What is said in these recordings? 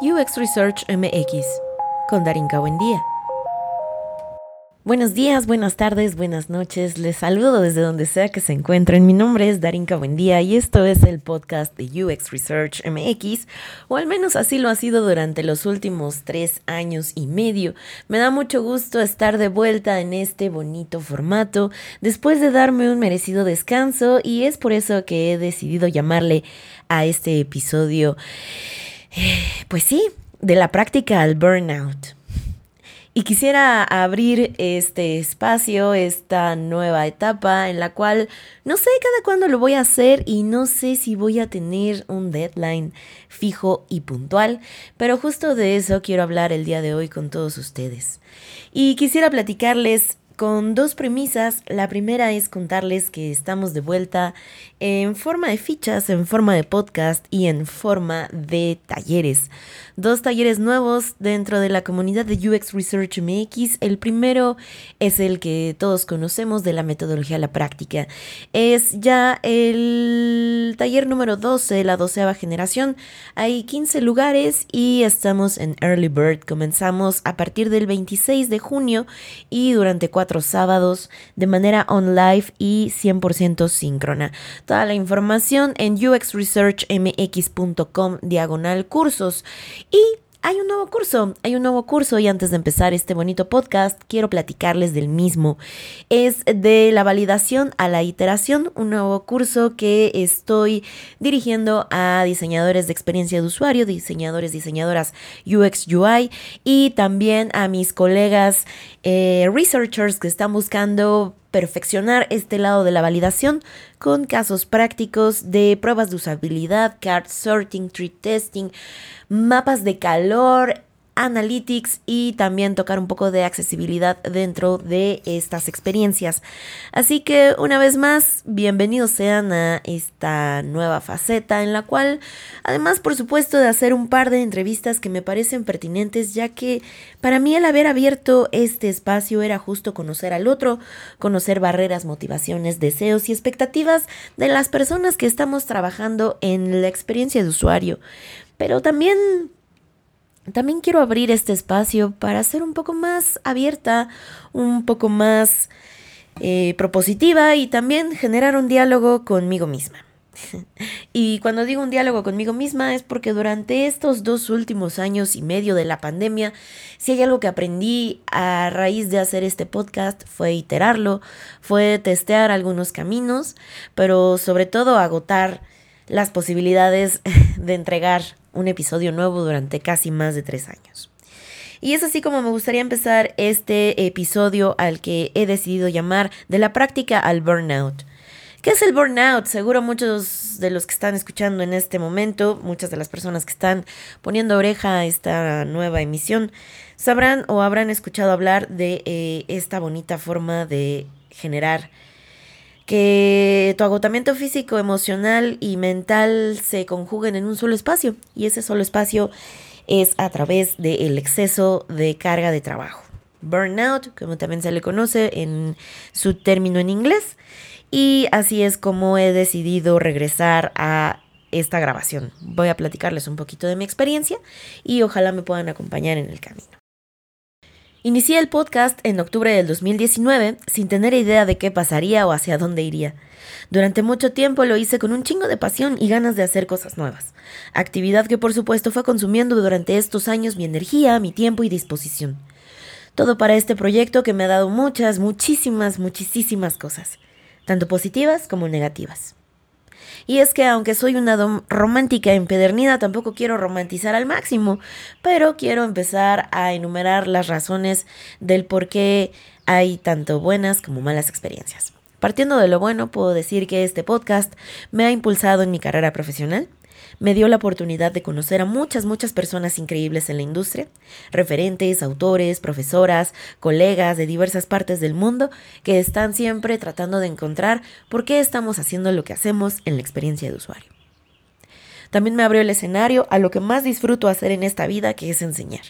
UX Research MX con Darinka Buendía. Buenos días, buenas tardes, buenas noches. Les saludo desde donde sea que se encuentren. Mi nombre es Darinka Buendía y esto es el podcast de UX Research MX, o al menos así lo ha sido durante los últimos tres años y medio. Me da mucho gusto estar de vuelta en este bonito formato después de darme un merecido descanso y es por eso que he decidido llamarle a este episodio pues sí, de la práctica al burnout. Y quisiera abrir este espacio, esta nueva etapa en la cual no sé cada cuándo lo voy a hacer y no sé si voy a tener un deadline fijo y puntual, pero justo de eso quiero hablar el día de hoy con todos ustedes. Y quisiera platicarles con dos premisas. La primera es contarles que estamos de vuelta en forma de fichas, en forma de podcast y en forma de talleres. Dos talleres nuevos dentro de la comunidad de UX Research MX. El primero es el que todos conocemos de la metodología a la práctica. Es ya el taller número 12, la doceava generación. Hay 15 lugares y estamos en Early Bird. Comenzamos a partir del 26 de junio y durante cuatro sábados de manera on live y 100% síncrona. Toda la información en uxresearchmx.com diagonal cursos. Y hay un nuevo curso, hay un nuevo curso y antes de empezar este bonito podcast quiero platicarles del mismo. Es de la validación a la iteración, un nuevo curso que estoy dirigiendo a diseñadores de experiencia de usuario, diseñadores, diseñadoras UX UI y también a mis colegas eh, researchers que están buscando perfeccionar este lado de la validación con casos prácticos de pruebas de usabilidad, card sorting, tree testing, mapas de calor, analytics y también tocar un poco de accesibilidad dentro de estas experiencias. Así que una vez más, bienvenidos sean a esta nueva faceta en la cual, además por supuesto de hacer un par de entrevistas que me parecen pertinentes, ya que para mí el haber abierto este espacio era justo conocer al otro, conocer barreras, motivaciones, deseos y expectativas de las personas que estamos trabajando en la experiencia de usuario. Pero también también quiero abrir este espacio para ser un poco más abierta, un poco más eh, propositiva y también generar un diálogo conmigo misma. y cuando digo un diálogo conmigo misma es porque durante estos dos últimos años y medio de la pandemia, si hay algo que aprendí a raíz de hacer este podcast fue iterarlo, fue testear algunos caminos, pero sobre todo agotar las posibilidades de entregar un episodio nuevo durante casi más de tres años. Y es así como me gustaría empezar este episodio al que he decidido llamar de la práctica al burnout. ¿Qué es el burnout? Seguro muchos de los que están escuchando en este momento, muchas de las personas que están poniendo oreja a esta nueva emisión, sabrán o habrán escuchado hablar de eh, esta bonita forma de generar que tu agotamiento físico, emocional y mental se conjuguen en un solo espacio y ese solo espacio es a través del exceso de carga de trabajo. Burnout, como también se le conoce en su término en inglés. Y así es como he decidido regresar a esta grabación. Voy a platicarles un poquito de mi experiencia y ojalá me puedan acompañar en el camino. Inicié el podcast en octubre del 2019 sin tener idea de qué pasaría o hacia dónde iría. Durante mucho tiempo lo hice con un chingo de pasión y ganas de hacer cosas nuevas, actividad que por supuesto fue consumiendo durante estos años mi energía, mi tiempo y disposición. Todo para este proyecto que me ha dado muchas, muchísimas, muchísimas cosas, tanto positivas como negativas. Y es que aunque soy una romántica empedernida, tampoco quiero romantizar al máximo, pero quiero empezar a enumerar las razones del por qué hay tanto buenas como malas experiencias. Partiendo de lo bueno, puedo decir que este podcast me ha impulsado en mi carrera profesional, me dio la oportunidad de conocer a muchas, muchas personas increíbles en la industria, referentes, autores, profesoras, colegas de diversas partes del mundo que están siempre tratando de encontrar por qué estamos haciendo lo que hacemos en la experiencia de usuario. También me abrió el escenario a lo que más disfruto hacer en esta vida, que es enseñar,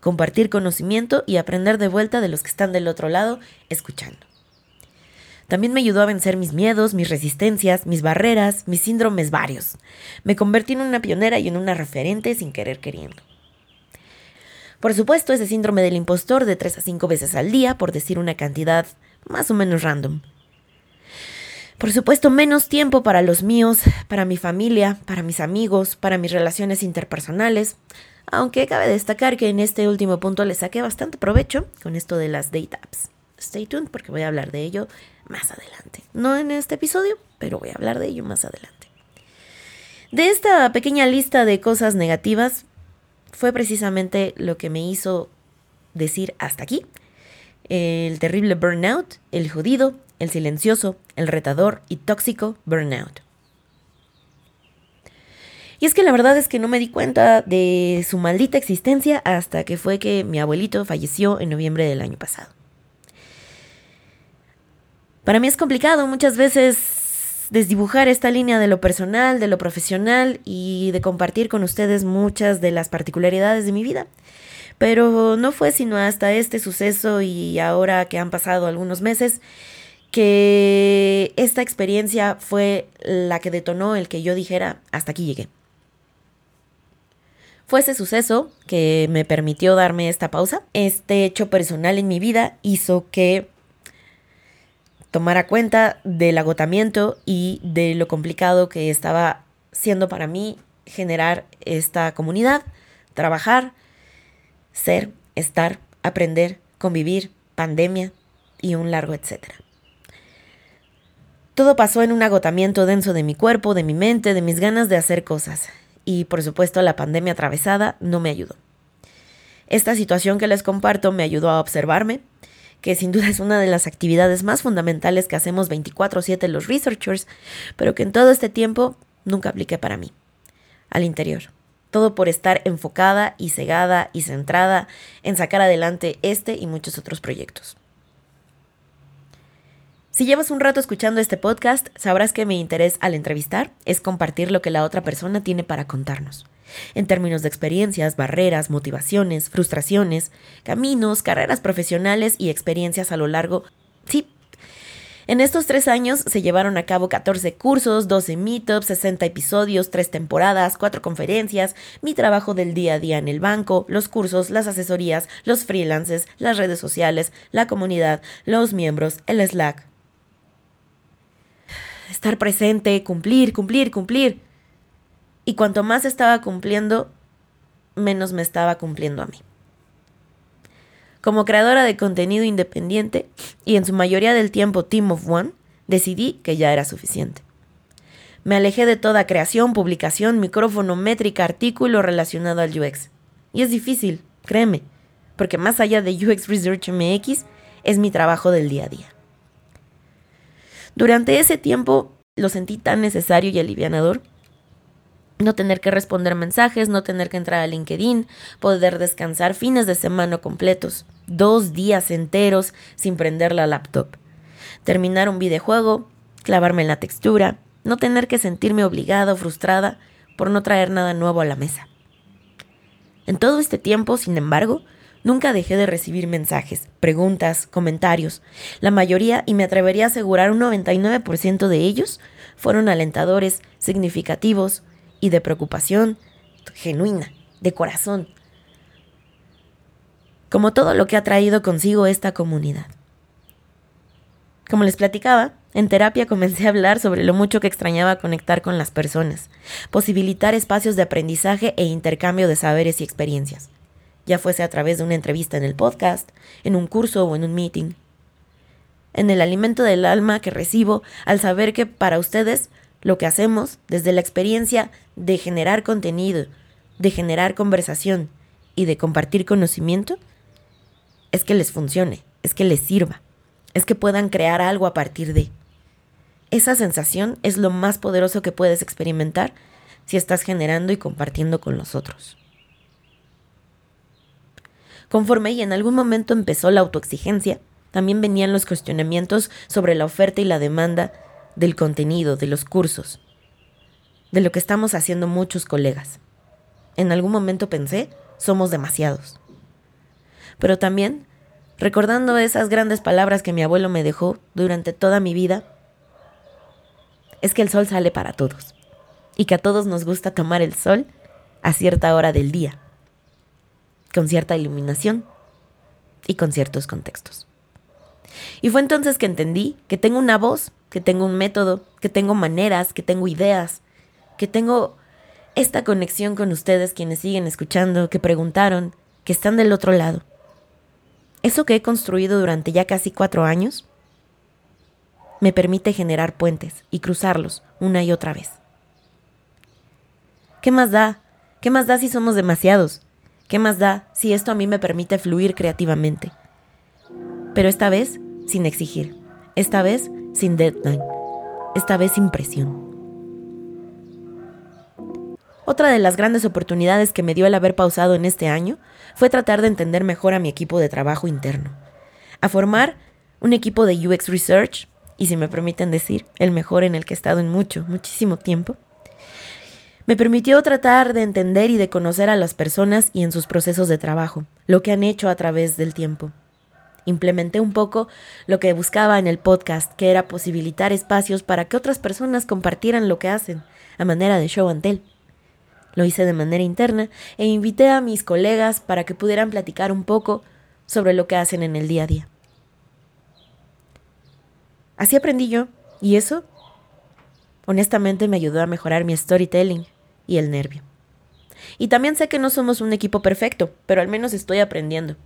compartir conocimiento y aprender de vuelta de los que están del otro lado escuchando. También me ayudó a vencer mis miedos, mis resistencias, mis barreras, mis síndromes varios. Me convertí en una pionera y en una referente sin querer queriendo. Por supuesto, ese síndrome del impostor de 3 a 5 veces al día, por decir una cantidad más o menos random. Por supuesto, menos tiempo para los míos, para mi familia, para mis amigos, para mis relaciones interpersonales, aunque cabe destacar que en este último punto le saqué bastante provecho con esto de las date apps. Stay tuned porque voy a hablar de ello más adelante. No en este episodio, pero voy a hablar de ello más adelante. De esta pequeña lista de cosas negativas fue precisamente lo que me hizo decir hasta aquí. El terrible burnout, el jodido, el silencioso, el retador y tóxico burnout. Y es que la verdad es que no me di cuenta de su maldita existencia hasta que fue que mi abuelito falleció en noviembre del año pasado. Para mí es complicado muchas veces desdibujar esta línea de lo personal, de lo profesional y de compartir con ustedes muchas de las particularidades de mi vida. Pero no fue sino hasta este suceso y ahora que han pasado algunos meses que esta experiencia fue la que detonó el que yo dijera, hasta aquí llegué. Fue ese suceso que me permitió darme esta pausa. Este hecho personal en mi vida hizo que tomara cuenta del agotamiento y de lo complicado que estaba siendo para mí generar esta comunidad, trabajar, ser, estar, aprender, convivir, pandemia y un largo etcétera. Todo pasó en un agotamiento denso de mi cuerpo, de mi mente, de mis ganas de hacer cosas. Y por supuesto la pandemia atravesada no me ayudó. Esta situación que les comparto me ayudó a observarme, que sin duda es una de las actividades más fundamentales que hacemos 24/7 los researchers, pero que en todo este tiempo nunca apliqué para mí, al interior. Todo por estar enfocada y cegada y centrada en sacar adelante este y muchos otros proyectos. Si llevas un rato escuchando este podcast, sabrás que mi interés al entrevistar es compartir lo que la otra persona tiene para contarnos. En términos de experiencias, barreras, motivaciones, frustraciones, caminos, carreras profesionales y experiencias a lo largo... Sí. En estos tres años se llevaron a cabo 14 cursos, 12 meetups, 60 episodios, 3 temporadas, 4 conferencias, mi trabajo del día a día en el banco, los cursos, las asesorías, los freelances, las redes sociales, la comunidad, los miembros, el Slack, estar presente, cumplir, cumplir, cumplir. Y cuanto más estaba cumpliendo, menos me estaba cumpliendo a mí. Como creadora de contenido independiente y en su mayoría del tiempo Team of One, decidí que ya era suficiente. Me alejé de toda creación, publicación, micrófono, métrica, artículo relacionado al UX. Y es difícil, créeme, porque más allá de UX Research MX, es mi trabajo del día a día. Durante ese tiempo lo sentí tan necesario y alivianador. No tener que responder mensajes, no tener que entrar a LinkedIn, poder descansar fines de semana completos, dos días enteros sin prender la laptop. Terminar un videojuego, clavarme en la textura, no tener que sentirme obligada o frustrada por no traer nada nuevo a la mesa. En todo este tiempo, sin embargo, Nunca dejé de recibir mensajes, preguntas, comentarios. La mayoría, y me atrevería a asegurar un 99% de ellos, fueron alentadores, significativos y de preocupación genuina, de corazón. Como todo lo que ha traído consigo esta comunidad. Como les platicaba, en terapia comencé a hablar sobre lo mucho que extrañaba conectar con las personas, posibilitar espacios de aprendizaje e intercambio de saberes y experiencias ya fuese a través de una entrevista en el podcast, en un curso o en un meeting. En el alimento del alma que recibo al saber que para ustedes lo que hacemos desde la experiencia de generar contenido, de generar conversación y de compartir conocimiento, es que les funcione, es que les sirva, es que puedan crear algo a partir de. Esa sensación es lo más poderoso que puedes experimentar si estás generando y compartiendo con los otros. Conforme y en algún momento empezó la autoexigencia, también venían los cuestionamientos sobre la oferta y la demanda del contenido, de los cursos, de lo que estamos haciendo muchos colegas. En algún momento pensé, somos demasiados. Pero también, recordando esas grandes palabras que mi abuelo me dejó durante toda mi vida, es que el sol sale para todos y que a todos nos gusta tomar el sol a cierta hora del día. con cierta iluminación y con ciertos contextos. Y fue entonces que entendí que tengo una voz, que tengo un método, que tengo maneras, que tengo ideas, que tengo esta conexión con ustedes quienes siguen escuchando, que preguntaron, que están del otro lado. Eso que he construido durante ya casi cuatro años me permite generar puentes y cruzarlos una y otra vez. ¿Qué más da? ¿Qué más da si somos demasiados? ¿Qué más da si esto a mí me permite fluir creativamente? Pero esta vez sin exigir, esta vez sin deadline, esta vez sin presión. Otra de las grandes oportunidades que me dio el haber pausado en este año fue tratar de entender mejor a mi equipo de trabajo interno, a formar un equipo de UX Research, y si me permiten decir, el mejor en el que he estado en mucho, muchísimo tiempo, me permitió tratar de entender y de conocer a las personas y en sus procesos de trabajo, lo que han hecho a través del tiempo. Implementé un poco lo que buscaba en el podcast, que era posibilitar espacios para que otras personas compartieran lo que hacen, a manera de show and tell. Lo hice de manera interna e invité a mis colegas para que pudieran platicar un poco sobre lo que hacen en el día a día. Así aprendí yo, y eso, honestamente, me ayudó a mejorar mi storytelling y el nervio. Y también sé que no somos un equipo perfecto, pero al menos estoy aprendiendo.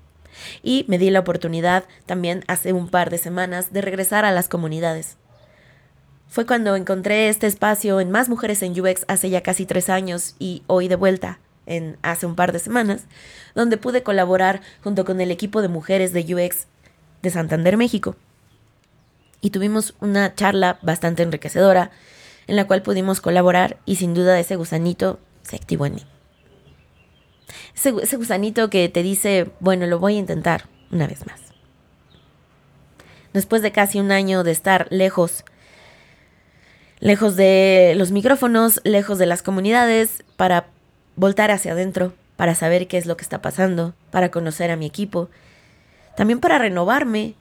Y me di la oportunidad también hace un par de semanas de regresar a las comunidades fue cuando encontré este espacio en Más Mujeres en UX hace ya casi tres años y hoy de vuelta en hace un par de semanas, donde pude colaborar junto con el equipo de mujeres de UX de Santander, México. Y tuvimos una charla bastante enriquecedora en la cual pudimos colaborar y sin duda ese gusanito se activó en mí. Ese, gusanito que te dice, bueno, lo voy a intentar una vez más. Después de casi un año de estar lejos lejos de los micrófonos, lejos de las comunidades, para voltar hacia adentro, para saber qué es lo que está pasando, para conocer a mi equipo, también para renovarme,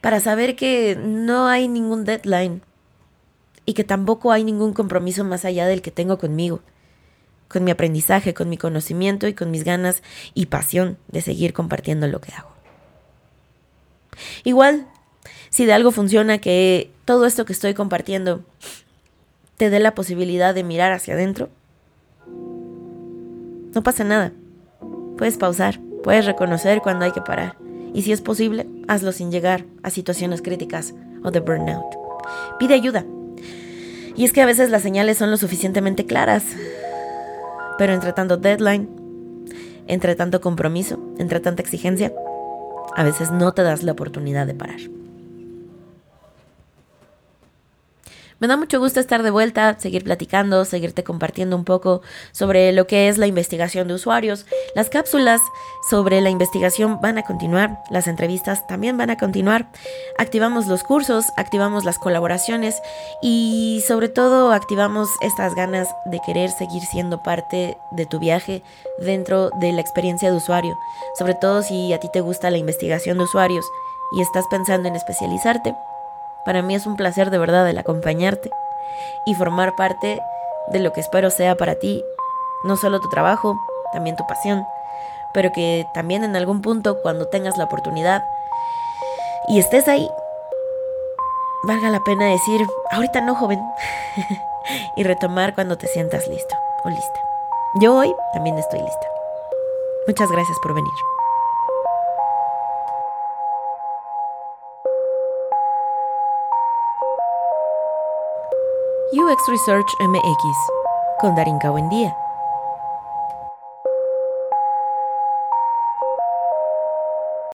para saber que no hay ningún deadline y que tampoco hay ningún compromiso más allá del que tengo conmigo, con mi aprendizaje, con mi conocimiento y con mis ganas y pasión de seguir compartiendo lo que hago. Igual, si de algo funciona que todo esto que estoy compartiendo te dé la posibilidad de mirar hacia adentro, no pasa nada. Puedes pausar, puedes reconocer cuando hay que parar. Y si es posible, hazlo sin llegar a situaciones críticas o de burnout. Pide ayuda. Y es que a veces las señales son lo suficientemente claras. Pero entre tanto deadline, entre tanto compromiso, entre tanta exigencia, a veces no te das la oportunidad de parar. Me da mucho gusto estar de vuelta, seguir platicando, seguirte compartiendo un poco sobre lo que es la investigación de usuarios. Las cápsulas sobre la investigación van a continuar, las entrevistas también van a continuar. Activamos los cursos, activamos las colaboraciones y sobre todo activamos estas ganas de querer seguir siendo parte de tu viaje dentro de la experiencia de usuario. Sobre todo si a ti te gusta la investigación de usuarios y estás pensando en especializarte para mí es un placer de verdad el acompañarte y formar parte de lo que espero sea para ti, no solo tu trabajo, también tu pasión, pero que también en algún punto cuando tengas la oportunidad y estés ahí, valga la pena decir, ahorita no joven, y retomar cuando te sientas listo o lista. Yo hoy también estoy lista. Muchas gracias por venir. UX Research MX con Darinka Buendía.